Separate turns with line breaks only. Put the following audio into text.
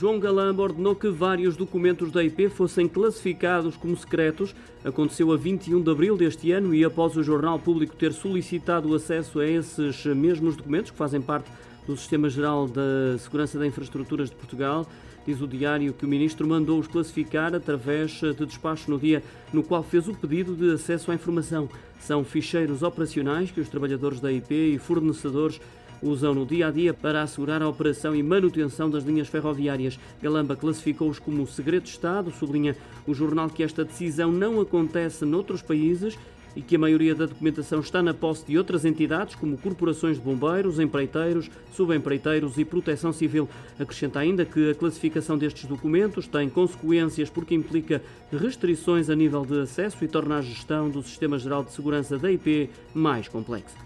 João Galamba ordenou que vários documentos da IP fossem classificados como secretos. Aconteceu a 21 de abril deste ano e após o Jornal Público ter solicitado acesso a esses mesmos documentos, que fazem parte do Sistema Geral da Segurança da Infraestruturas de Portugal, diz o diário que o ministro mandou-os classificar através de despacho no dia no qual fez o pedido de acesso à informação. São ficheiros operacionais que os trabalhadores da IP e fornecedores usam no dia a dia para assegurar a operação e manutenção das linhas ferroviárias. Galamba classificou-os como segredo de Estado, sublinha o jornal que esta decisão não acontece noutros países e que a maioria da documentação está na posse de outras entidades, como corporações de bombeiros, empreiteiros, subempreiteiros e proteção civil. Acrescenta ainda que a classificação destes documentos tem consequências porque implica restrições a nível de acesso e torna a gestão do Sistema Geral de Segurança da IP mais complexa.